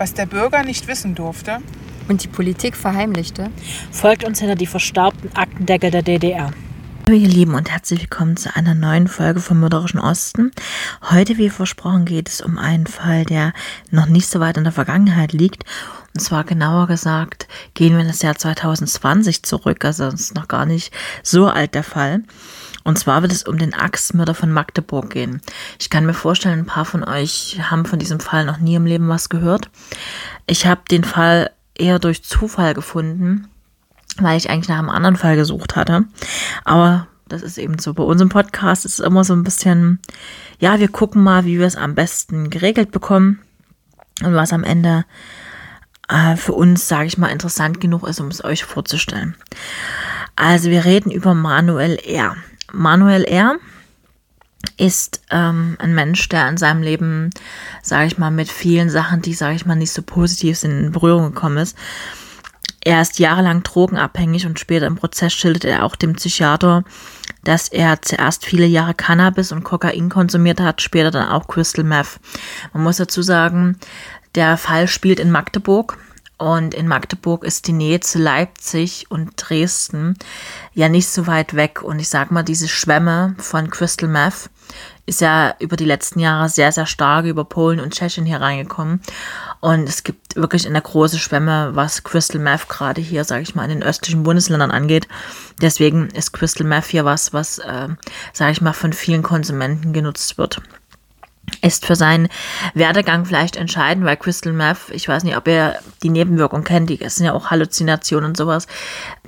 was der Bürger nicht wissen durfte und die Politik verheimlichte. Folgt uns hinter die verstaubten Aktendeckel der DDR. Hallo ihr Lieben und herzlich willkommen zu einer neuen Folge vom Mörderischen Osten. Heute, wie versprochen, geht es um einen Fall, der noch nicht so weit in der Vergangenheit liegt. Und zwar genauer gesagt, gehen wir in das Jahr 2020 zurück, also das ist noch gar nicht so alt der Fall. Und zwar wird es um den Axtmörder von Magdeburg gehen. Ich kann mir vorstellen, ein paar von euch haben von diesem Fall noch nie im Leben was gehört. Ich habe den Fall eher durch Zufall gefunden, weil ich eigentlich nach einem anderen Fall gesucht hatte. Aber das ist eben so. Bei unserem Podcast ist es immer so ein bisschen, ja, wir gucken mal, wie wir es am besten geregelt bekommen und was am Ende äh, für uns, sage ich mal, interessant genug ist, um es euch vorzustellen. Also wir reden über Manuel R. Manuel R. ist ähm, ein Mensch, der in seinem Leben, sage ich mal, mit vielen Sachen, die, sage ich mal, nicht so positiv sind, in Berührung gekommen ist. Er ist jahrelang drogenabhängig und später im Prozess schildert er auch dem Psychiater, dass er zuerst viele Jahre Cannabis und Kokain konsumiert hat, später dann auch Crystal Meth. Man muss dazu sagen, der Fall spielt in Magdeburg und in Magdeburg ist die Nähe zu Leipzig und Dresden ja nicht so weit weg. Und ich sag mal, diese Schwämme von Crystal Meth ist ja über die letzten Jahre sehr, sehr stark über Polen und Tschechien hier reingekommen. Und es gibt wirklich eine große Schwemme, was Crystal Meth gerade hier, sage ich mal, in den östlichen Bundesländern angeht. Deswegen ist Crystal Meth hier was, was, äh, sage ich mal, von vielen Konsumenten genutzt wird ist für seinen Werdegang vielleicht entscheidend, weil Crystal Meth, ich weiß nicht, ob ihr die Nebenwirkungen kennt, die sind ja auch Halluzinationen und sowas.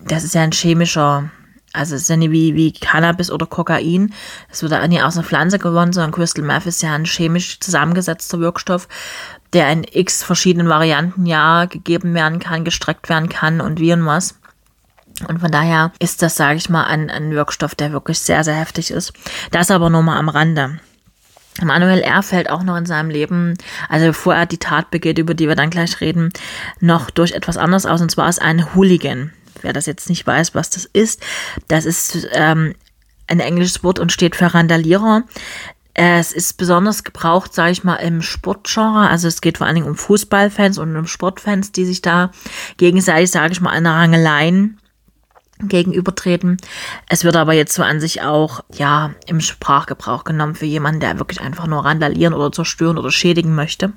Das ist ja ein chemischer, also es ist ja nicht wie, wie Cannabis oder Kokain. Das wird ja nicht aus einer Pflanze gewonnen, sondern Crystal Meth ist ja ein chemisch zusammengesetzter Wirkstoff, der in x verschiedenen Varianten ja gegeben werden kann, gestreckt werden kann und wie und was. Und von daher ist das, sage ich mal, ein, ein Wirkstoff, der wirklich sehr, sehr heftig ist. Das aber nur mal am Rande. Manuel R. fällt auch noch in seinem Leben, also bevor er die Tat begeht, über die wir dann gleich reden, noch durch etwas anderes aus. Und zwar ist ein Hooligan. Wer das jetzt nicht weiß, was das ist, das ist ähm, ein englisches Wort und steht für Randalierer. Es ist besonders gebraucht, sage ich mal, im Sportgenre. Also es geht vor allen Dingen um Fußballfans und um Sportfans, die sich da gegenseitig, sage ich mal, an Rangeleien gegenübertreten. Es wird aber jetzt so an sich auch, ja, im Sprachgebrauch genommen für jemanden, der wirklich einfach nur randalieren oder zerstören oder schädigen möchte.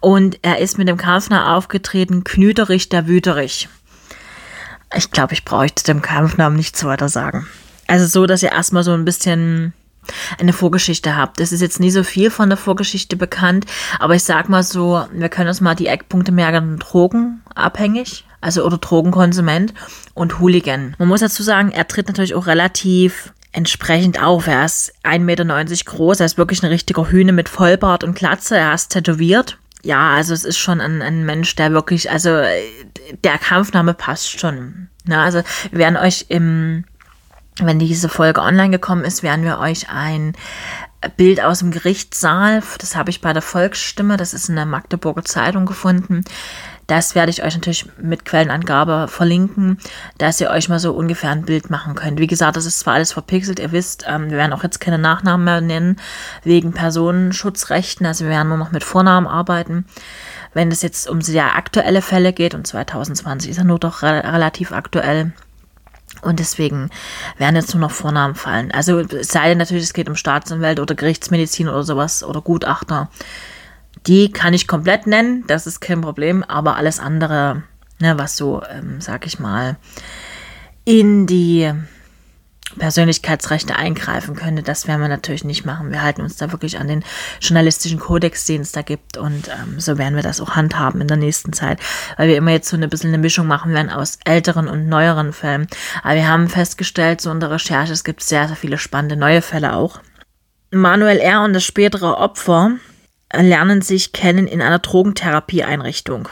Und er ist mit dem Kampfnamen aufgetreten, Knüterich der Wüterich. Ich glaube, ich bräuchte dem Kampfnamen nichts weiter sagen. Also so, dass ihr erstmal so ein bisschen eine Vorgeschichte habt. Es ist jetzt nie so viel von der Vorgeschichte bekannt, aber ich sag mal so, wir können uns mal die Eckpunkte merken, Drogen abhängig, also oder Drogenkonsument und Hooligan. Man muss dazu sagen, er tritt natürlich auch relativ entsprechend auf. Er ist 1,90 Meter groß, er ist wirklich ein richtiger Hühne mit Vollbart und Glatze, er ist tätowiert. Ja, also es ist schon ein, ein Mensch, der wirklich, also der Kampfname passt schon. Na, also wir werden euch im, wenn diese Folge online gekommen ist, werden wir euch ein Bild aus dem Gerichtssaal, das habe ich bei der Volksstimme, das ist in der Magdeburger Zeitung gefunden, das werde ich euch natürlich mit Quellenangabe verlinken, dass ihr euch mal so ungefähr ein Bild machen könnt. Wie gesagt, das ist zwar alles verpixelt, ihr wisst, ähm, wir werden auch jetzt keine Nachnamen mehr nennen, wegen Personenschutzrechten, also wir werden nur noch mit Vornamen arbeiten. Wenn es jetzt um sehr aktuelle Fälle geht, und 2020 ist ja nur doch re relativ aktuell, und deswegen werden jetzt nur noch Vornamen fallen. Also es sei denn natürlich, es geht um Staatsanwälte oder Gerichtsmedizin oder sowas oder Gutachter. Die kann ich komplett nennen, das ist kein Problem, aber alles andere, ne, was so, ähm, sag ich mal, in die Persönlichkeitsrechte eingreifen könnte, das werden wir natürlich nicht machen. Wir halten uns da wirklich an den journalistischen Kodex, den es da gibt und ähm, so werden wir das auch handhaben in der nächsten Zeit, weil wir immer jetzt so ein bisschen eine Mischung machen werden aus älteren und neueren Fällen. Aber wir haben festgestellt, so in der Recherche, es gibt sehr, sehr viele spannende neue Fälle auch. Manuel R. und das spätere Opfer lernen sich kennen in einer Drogentherapieeinrichtung.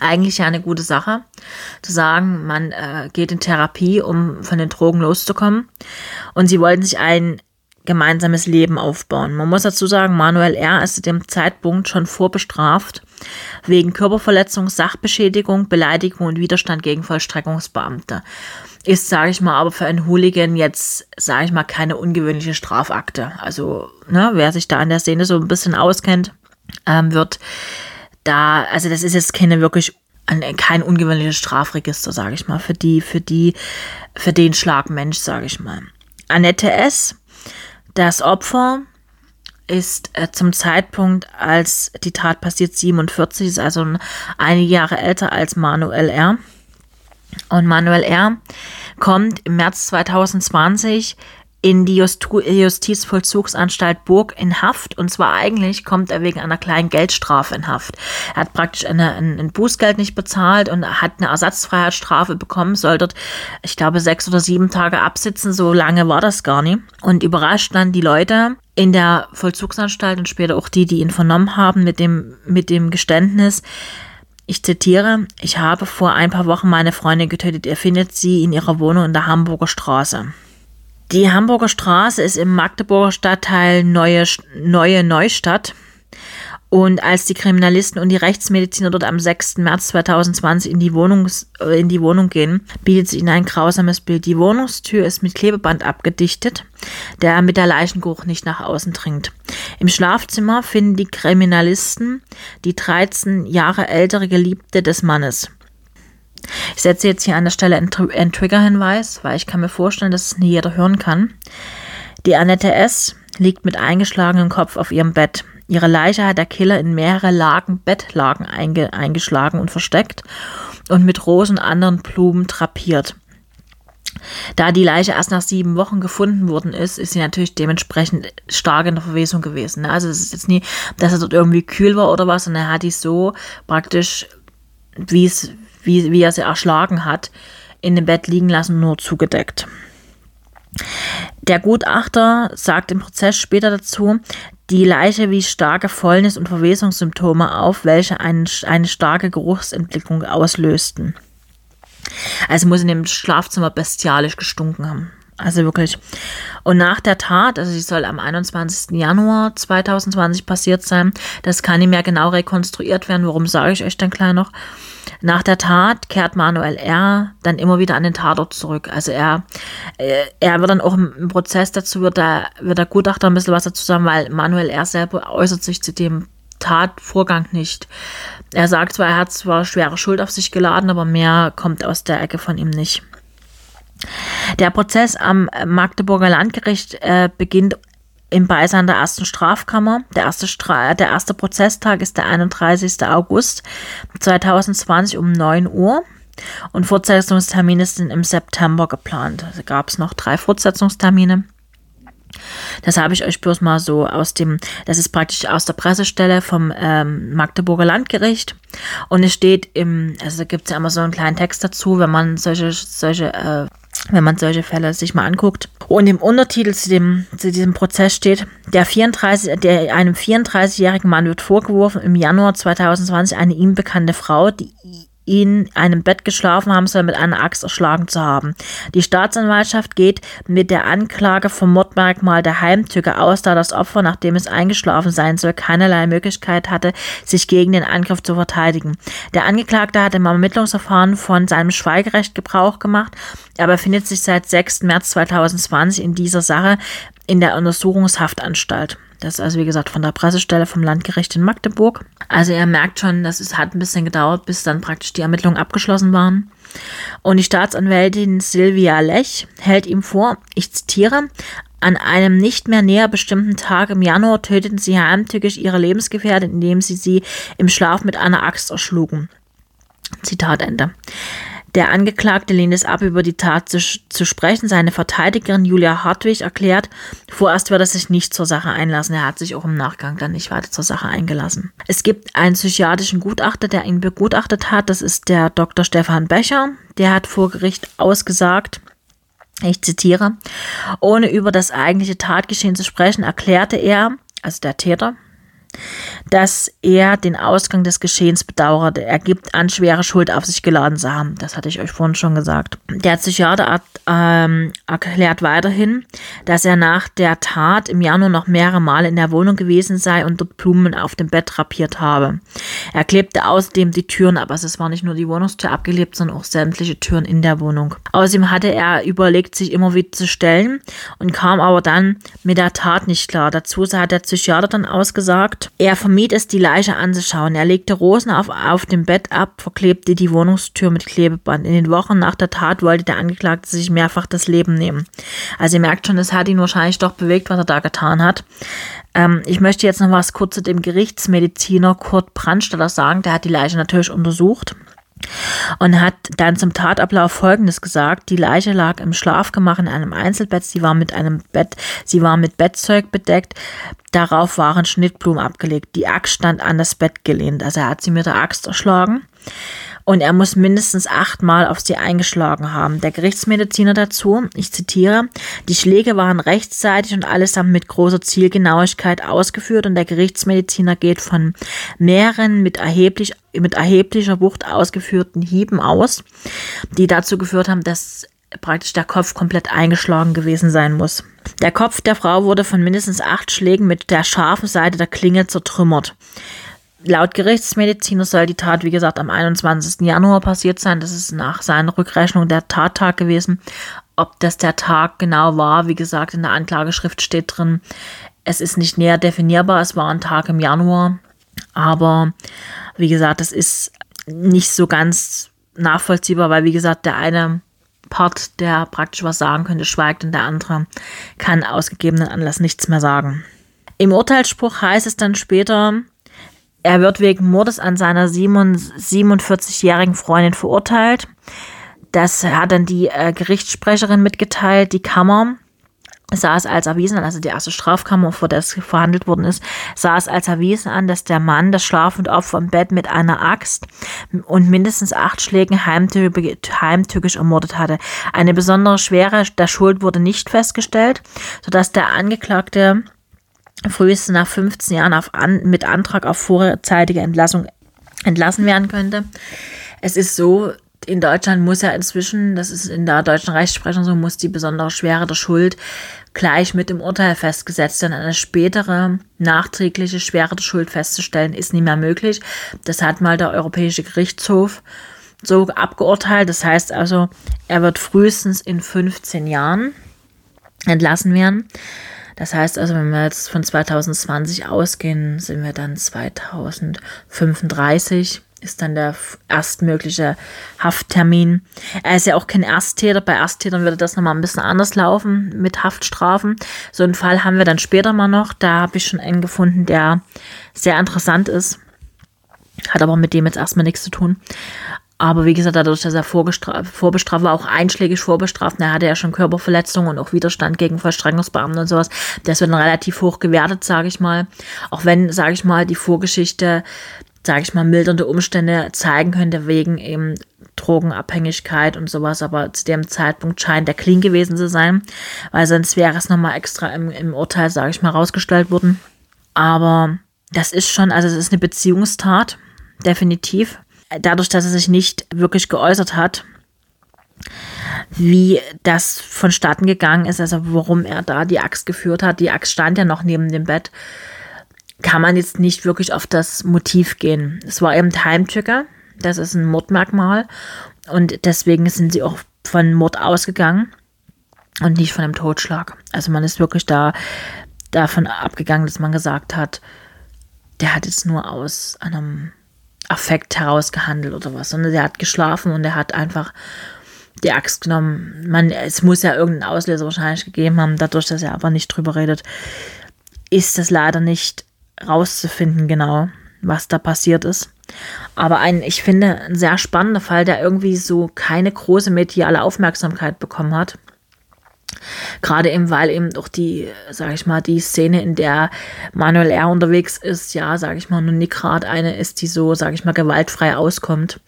Eigentlich ja eine gute Sache, zu sagen, man äh, geht in Therapie, um von den Drogen loszukommen. Und sie wollten sich ein gemeinsames Leben aufbauen. Man muss dazu sagen, Manuel R. ist zu dem Zeitpunkt schon vorbestraft wegen Körperverletzung, Sachbeschädigung, Beleidigung und Widerstand gegen Vollstreckungsbeamte. Ist, sage ich mal, aber für einen Hooligan jetzt, sage ich mal, keine ungewöhnliche Strafakte. Also, ne, wer sich da an der Szene so ein bisschen auskennt, ähm, wird da, also das ist jetzt keine wirklich kein ungewöhnliches Strafregister, sage ich mal, für die, für die, für den Schlagmensch, sage ich mal. Annette S., das Opfer, ist äh, zum Zeitpunkt, als die Tat passiert, 47, ist also einige Jahre älter als Manuel R. Und Manuel R. kommt im März 2020 in die Justizvollzugsanstalt Burg in Haft. Und zwar eigentlich kommt er wegen einer kleinen Geldstrafe in Haft. Er hat praktisch eine, ein, ein Bußgeld nicht bezahlt und hat eine Ersatzfreiheitsstrafe bekommen, soll dort, ich glaube, sechs oder sieben Tage absitzen. So lange war das gar nicht. Und überrascht dann die Leute in der Vollzugsanstalt und später auch die, die ihn vernommen haben mit dem, mit dem Geständnis, ich zitiere, ich habe vor ein paar Wochen meine Freundin getötet. Er findet sie in ihrer Wohnung in der Hamburger Straße. Die Hamburger Straße ist im Magdeburger Stadtteil Neue, Neue Neustadt. Und als die Kriminalisten und die Rechtsmediziner dort am 6. März 2020 in die, Wohnung, in die Wohnung gehen, bietet sich ihnen ein grausames Bild. Die Wohnungstür ist mit Klebeband abgedichtet, der mit der Leichengeruch nicht nach außen dringt. Im Schlafzimmer finden die Kriminalisten die 13 Jahre ältere Geliebte des Mannes. Ich setze jetzt hier an der Stelle einen, Trigger-Hinweis, weil ich kann mir vorstellen, dass es nie jeder hören kann. Die Annette S. liegt mit eingeschlagenem Kopf auf ihrem Bett. Ihre Leiche hat der Killer in mehrere Lagen Bettlagen einge eingeschlagen und versteckt und mit Rosen und anderen Blumen drapiert. Da die Leiche erst nach sieben Wochen gefunden worden ist, ist sie natürlich dementsprechend stark in der Verwesung gewesen. Also es ist jetzt nie, dass er dort irgendwie kühl war oder was, sondern er hat die so praktisch, wie es, wie, wie er sie erschlagen hat, in dem Bett liegen lassen, nur zugedeckt. Der Gutachter sagt im Prozess später dazu, die Leiche wies starke Fäulnis- und Verwesungssymptome auf, welche eine, eine starke Geruchsentwicklung auslösten. Also muss in dem Schlafzimmer bestialisch gestunken haben. Also wirklich. Und nach der Tat, also sie soll am 21. Januar 2020 passiert sein, das kann nicht mehr genau rekonstruiert werden. Warum sage ich euch dann gleich noch? Nach der Tat kehrt Manuel R. dann immer wieder an den Tatort zurück. Also er, äh, er wird dann auch im Prozess dazu, wird der, wird der Gutachter ein bisschen was dazu sagen, weil Manuel R. selber äußert sich zu dem Tatvorgang nicht. Er sagt zwar, er hat zwar schwere Schuld auf sich geladen, aber mehr kommt aus der Ecke von ihm nicht. Der Prozess am Magdeburger Landgericht äh, beginnt im Beisein der ersten Strafkammer. Der erste, Stra der erste Prozesstag ist der 31. August 2020 um 9 Uhr. Und Fortsetzungstermine sind im September geplant. Also gab es noch drei Fortsetzungstermine. Das habe ich euch bloß mal so aus dem, das ist praktisch aus der Pressestelle vom ähm, Magdeburger Landgericht. Und es steht im, also gibt es ja immer so einen kleinen Text dazu, wenn man solche, solche, äh, wenn man solche Fälle sich mal anguckt. Und im Untertitel zu, dem, zu diesem Prozess steht, der 34, der, einem 34-jährigen Mann wird vorgeworfen, im Januar 2020 eine ihm bekannte Frau, die in einem Bett geschlafen haben soll, mit einer Axt erschlagen zu haben. Die Staatsanwaltschaft geht mit der Anklage vom Mordmerkmal der Heimtücke aus, da das Opfer, nachdem es eingeschlafen sein soll, keinerlei Möglichkeit hatte, sich gegen den Angriff zu verteidigen. Der Angeklagte hat im Ermittlungsverfahren von seinem Schweigerecht Gebrauch gemacht. Er befindet sich seit 6. März 2020 in dieser Sache in der Untersuchungshaftanstalt. Das ist also, wie gesagt, von der Pressestelle vom Landgericht in Magdeburg. Also er merkt schon, dass es hat ein bisschen gedauert, bis dann praktisch die Ermittlungen abgeschlossen waren. Und die Staatsanwältin Silvia Lech hält ihm vor, ich zitiere, an einem nicht mehr näher bestimmten Tag im Januar töteten sie heimtückisch ihre Lebensgefährtin, indem sie sie im Schlaf mit einer Axt erschlugen. Zitat Ende. Der Angeklagte lehnt es ab, über die Tat zu, zu, sprechen. Seine Verteidigerin Julia Hartwig erklärt, vorerst wird er sich nicht zur Sache einlassen. Er hat sich auch im Nachgang dann nicht weiter zur Sache eingelassen. Es gibt einen psychiatrischen Gutachter, der ihn begutachtet hat. Das ist der Dr. Stefan Becher. Der hat vor Gericht ausgesagt, ich zitiere, ohne über das eigentliche Tatgeschehen zu sprechen, erklärte er, also der Täter, dass er den Ausgang des Geschehens bedauerte. Er gibt an, schwere Schuld auf sich geladen zu haben. Das hatte ich euch vorhin schon gesagt. Der Psychiater hat, ähm, erklärt weiterhin, dass er nach der Tat im Januar noch mehrere Male in der Wohnung gewesen sei und dort Blumen auf dem Bett drapiert habe. Er klebte außerdem die Türen ab. Also es war nicht nur die Wohnungstür abgelebt, sondern auch sämtliche Türen in der Wohnung. Außerdem hatte er überlegt, sich immer wieder zu stellen und kam aber dann mit der Tat nicht klar. Dazu hat der Psychiater dann ausgesagt, gemacht. Er vermied es, die Leiche anzuschauen. Er legte Rosen auf, auf dem Bett ab, verklebte die Wohnungstür mit Klebeband. In den Wochen nach der Tat wollte der Angeklagte sich mehrfach das Leben nehmen. Also ihr merkt schon, es hat ihn wahrscheinlich doch bewegt, was er da getan hat. Ähm, ich möchte jetzt noch was kurz zu dem Gerichtsmediziner Kurt Brandstetter sagen. Der hat die Leiche natürlich untersucht und hat dann zum Tatablauf Folgendes gesagt. Die Leiche lag im Schlafgemach in einem Einzelbett. Sie war mit einem Bett, sie war mit Bettzeug bedeckt. Darauf waren Schnittblumen abgelegt. Die Axt stand an das Bett gelehnt. Also er hat sie mit der Axt erschlagen und er muss mindestens achtmal auf sie eingeschlagen haben. Der Gerichtsmediziner dazu, ich zitiere, die Schläge waren rechtzeitig und allesamt mit großer Zielgenauigkeit ausgeführt und der Gerichtsmediziner geht von mehreren mit, erheblich, mit erheblicher Wucht ausgeführten Hieben aus, die dazu geführt haben, dass praktisch der Kopf komplett eingeschlagen gewesen sein muss. Der Kopf der Frau wurde von mindestens acht Schlägen mit der scharfen Seite der Klinge zertrümmert. Laut Gerichtsmediziner soll die Tat, wie gesagt, am 21. Januar passiert sein. Das ist nach seiner Rückrechnung der Tattag gewesen. Ob das der Tag genau war, wie gesagt, in der Anklageschrift steht drin, es ist nicht näher definierbar. Es war ein Tag im Januar. Aber wie gesagt, das ist nicht so ganz nachvollziehbar, weil, wie gesagt, der eine Part, der praktisch was sagen könnte, schweigt und der andere kann ausgegebenen Anlass nichts mehr sagen. Im Urteilsspruch heißt es dann später, er wird wegen Mordes an seiner 47-jährigen Freundin verurteilt. Das hat dann die äh, Gerichtssprecherin mitgeteilt. Die Kammer sah es als erwiesen an, also die erste Strafkammer, vor der es verhandelt worden ist, sah es als erwiesen an, dass der Mann das schlafende Opfer im Bett mit einer Axt und mindestens acht Schlägen heimtückisch ermordet hatte. Eine besondere Schwere der Schuld wurde nicht festgestellt, sodass der Angeklagte frühestens nach 15 Jahren auf an, mit Antrag auf vorzeitige Entlassung entlassen werden könnte. Es ist so, in Deutschland muss ja inzwischen, das ist in der deutschen Rechtsprechung so, muss die besondere Schwere der Schuld gleich mit dem Urteil festgesetzt werden. Eine spätere nachträgliche Schwere der Schuld festzustellen, ist nicht mehr möglich. Das hat mal der Europäische Gerichtshof so abgeurteilt. Das heißt also, er wird frühestens in 15 Jahren entlassen werden. Das heißt also, wenn wir jetzt von 2020 ausgehen, sind wir dann 2035 ist dann der erstmögliche Hafttermin. Er ist ja auch kein Ersttäter. Bei Ersttätern würde das nochmal ein bisschen anders laufen mit Haftstrafen. So einen Fall haben wir dann später mal noch. Da habe ich schon einen gefunden, der sehr interessant ist. Hat aber mit dem jetzt erstmal nichts zu tun. Aber wie gesagt, dadurch, dass er vorbestraft war, auch einschlägig vorbestraft, er hatte ja schon Körperverletzungen und auch Widerstand gegen Vollstreckungsbeamten und sowas. Das wird dann relativ hoch gewertet, sage ich mal. Auch wenn, sage ich mal, die Vorgeschichte, sage ich mal, mildernde Umstände zeigen könnte wegen eben Drogenabhängigkeit und sowas, aber zu dem Zeitpunkt scheint er clean gewesen zu sein, weil sonst wäre es nochmal extra im, im Urteil, sage ich mal, rausgestellt worden. Aber das ist schon, also es ist eine Beziehungstat, definitiv dadurch, dass er sich nicht wirklich geäußert hat, wie das vonstatten gegangen ist, also warum er da die Axt geführt hat. Die Axt stand ja noch neben dem Bett. Kann man jetzt nicht wirklich auf das Motiv gehen. Es war eben Heimtücke. Das ist ein Mordmerkmal. Und deswegen sind sie auch von Mord ausgegangen und nicht von einem Totschlag. Also man ist wirklich da davon abgegangen, dass man gesagt hat, der hat jetzt nur aus einem Affekt herausgehandelt oder was, sondern der hat geschlafen und er hat einfach die Axt genommen. Man, es muss ja irgendeinen Auslöser wahrscheinlich gegeben haben, dadurch, dass er aber nicht drüber redet, ist das leider nicht rauszufinden genau, was da passiert ist. Aber ein, ich finde, ein sehr spannender Fall, der irgendwie so keine große mediale Aufmerksamkeit bekommen hat. Gerade eben, weil eben doch die, sage ich mal, die Szene, in der Manuel R. unterwegs ist, ja, sage ich mal, nun nicht gerade eine ist, die so, sage ich mal, gewaltfrei auskommt.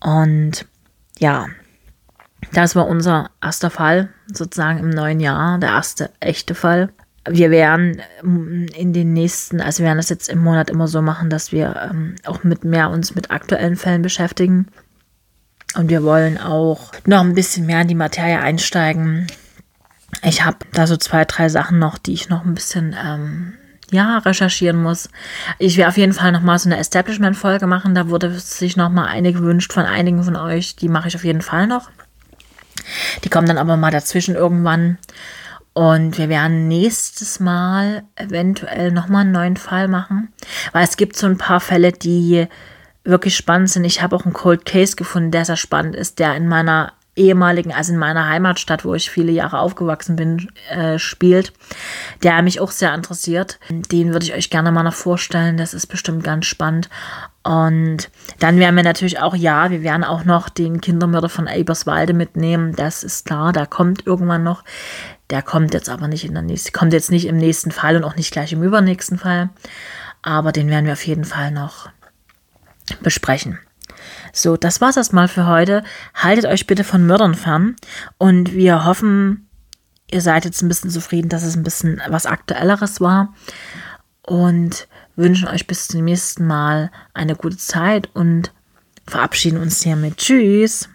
Und ja, das war unser erster Fall, sozusagen im neuen Jahr, der erste echte Fall. Wir werden in den nächsten, also wir werden das jetzt im Monat immer so machen, dass wir ähm, auch mit mehr uns mit aktuellen Fällen beschäftigen. Und wir wollen auch noch ein bisschen mehr in die Materie einsteigen. Ich habe da so zwei, drei Sachen noch, die ich noch ein bisschen ähm, ja, recherchieren muss. Ich werde auf jeden Fall nochmal so eine Establishment-Folge machen. Da wurde sich nochmal eine gewünscht von einigen von euch. Die mache ich auf jeden Fall noch. Die kommen dann aber mal dazwischen irgendwann. Und wir werden nächstes Mal eventuell nochmal einen neuen Fall machen, weil es gibt so ein paar Fälle, die wirklich spannend sind. Ich habe auch einen Cold Case gefunden, der sehr spannend ist, der in meiner ehemaligen, also in meiner Heimatstadt, wo ich viele Jahre aufgewachsen bin, äh, spielt, der mich auch sehr interessiert. Den würde ich euch gerne mal noch vorstellen. Das ist bestimmt ganz spannend. Und dann werden wir natürlich auch, ja, wir werden auch noch den Kindermörder von Eberswalde mitnehmen. Das ist klar, der kommt irgendwann noch. Der kommt jetzt aber nicht in der nächsten, kommt jetzt nicht im nächsten Fall und auch nicht gleich im übernächsten Fall. Aber den werden wir auf jeden Fall noch besprechen. So, das war's erstmal für heute. Haltet euch bitte von Mördern fern und wir hoffen, ihr seid jetzt ein bisschen zufrieden, dass es ein bisschen was Aktuelleres war und wünschen euch bis zum nächsten Mal eine gute Zeit und verabschieden uns hiermit. Tschüss!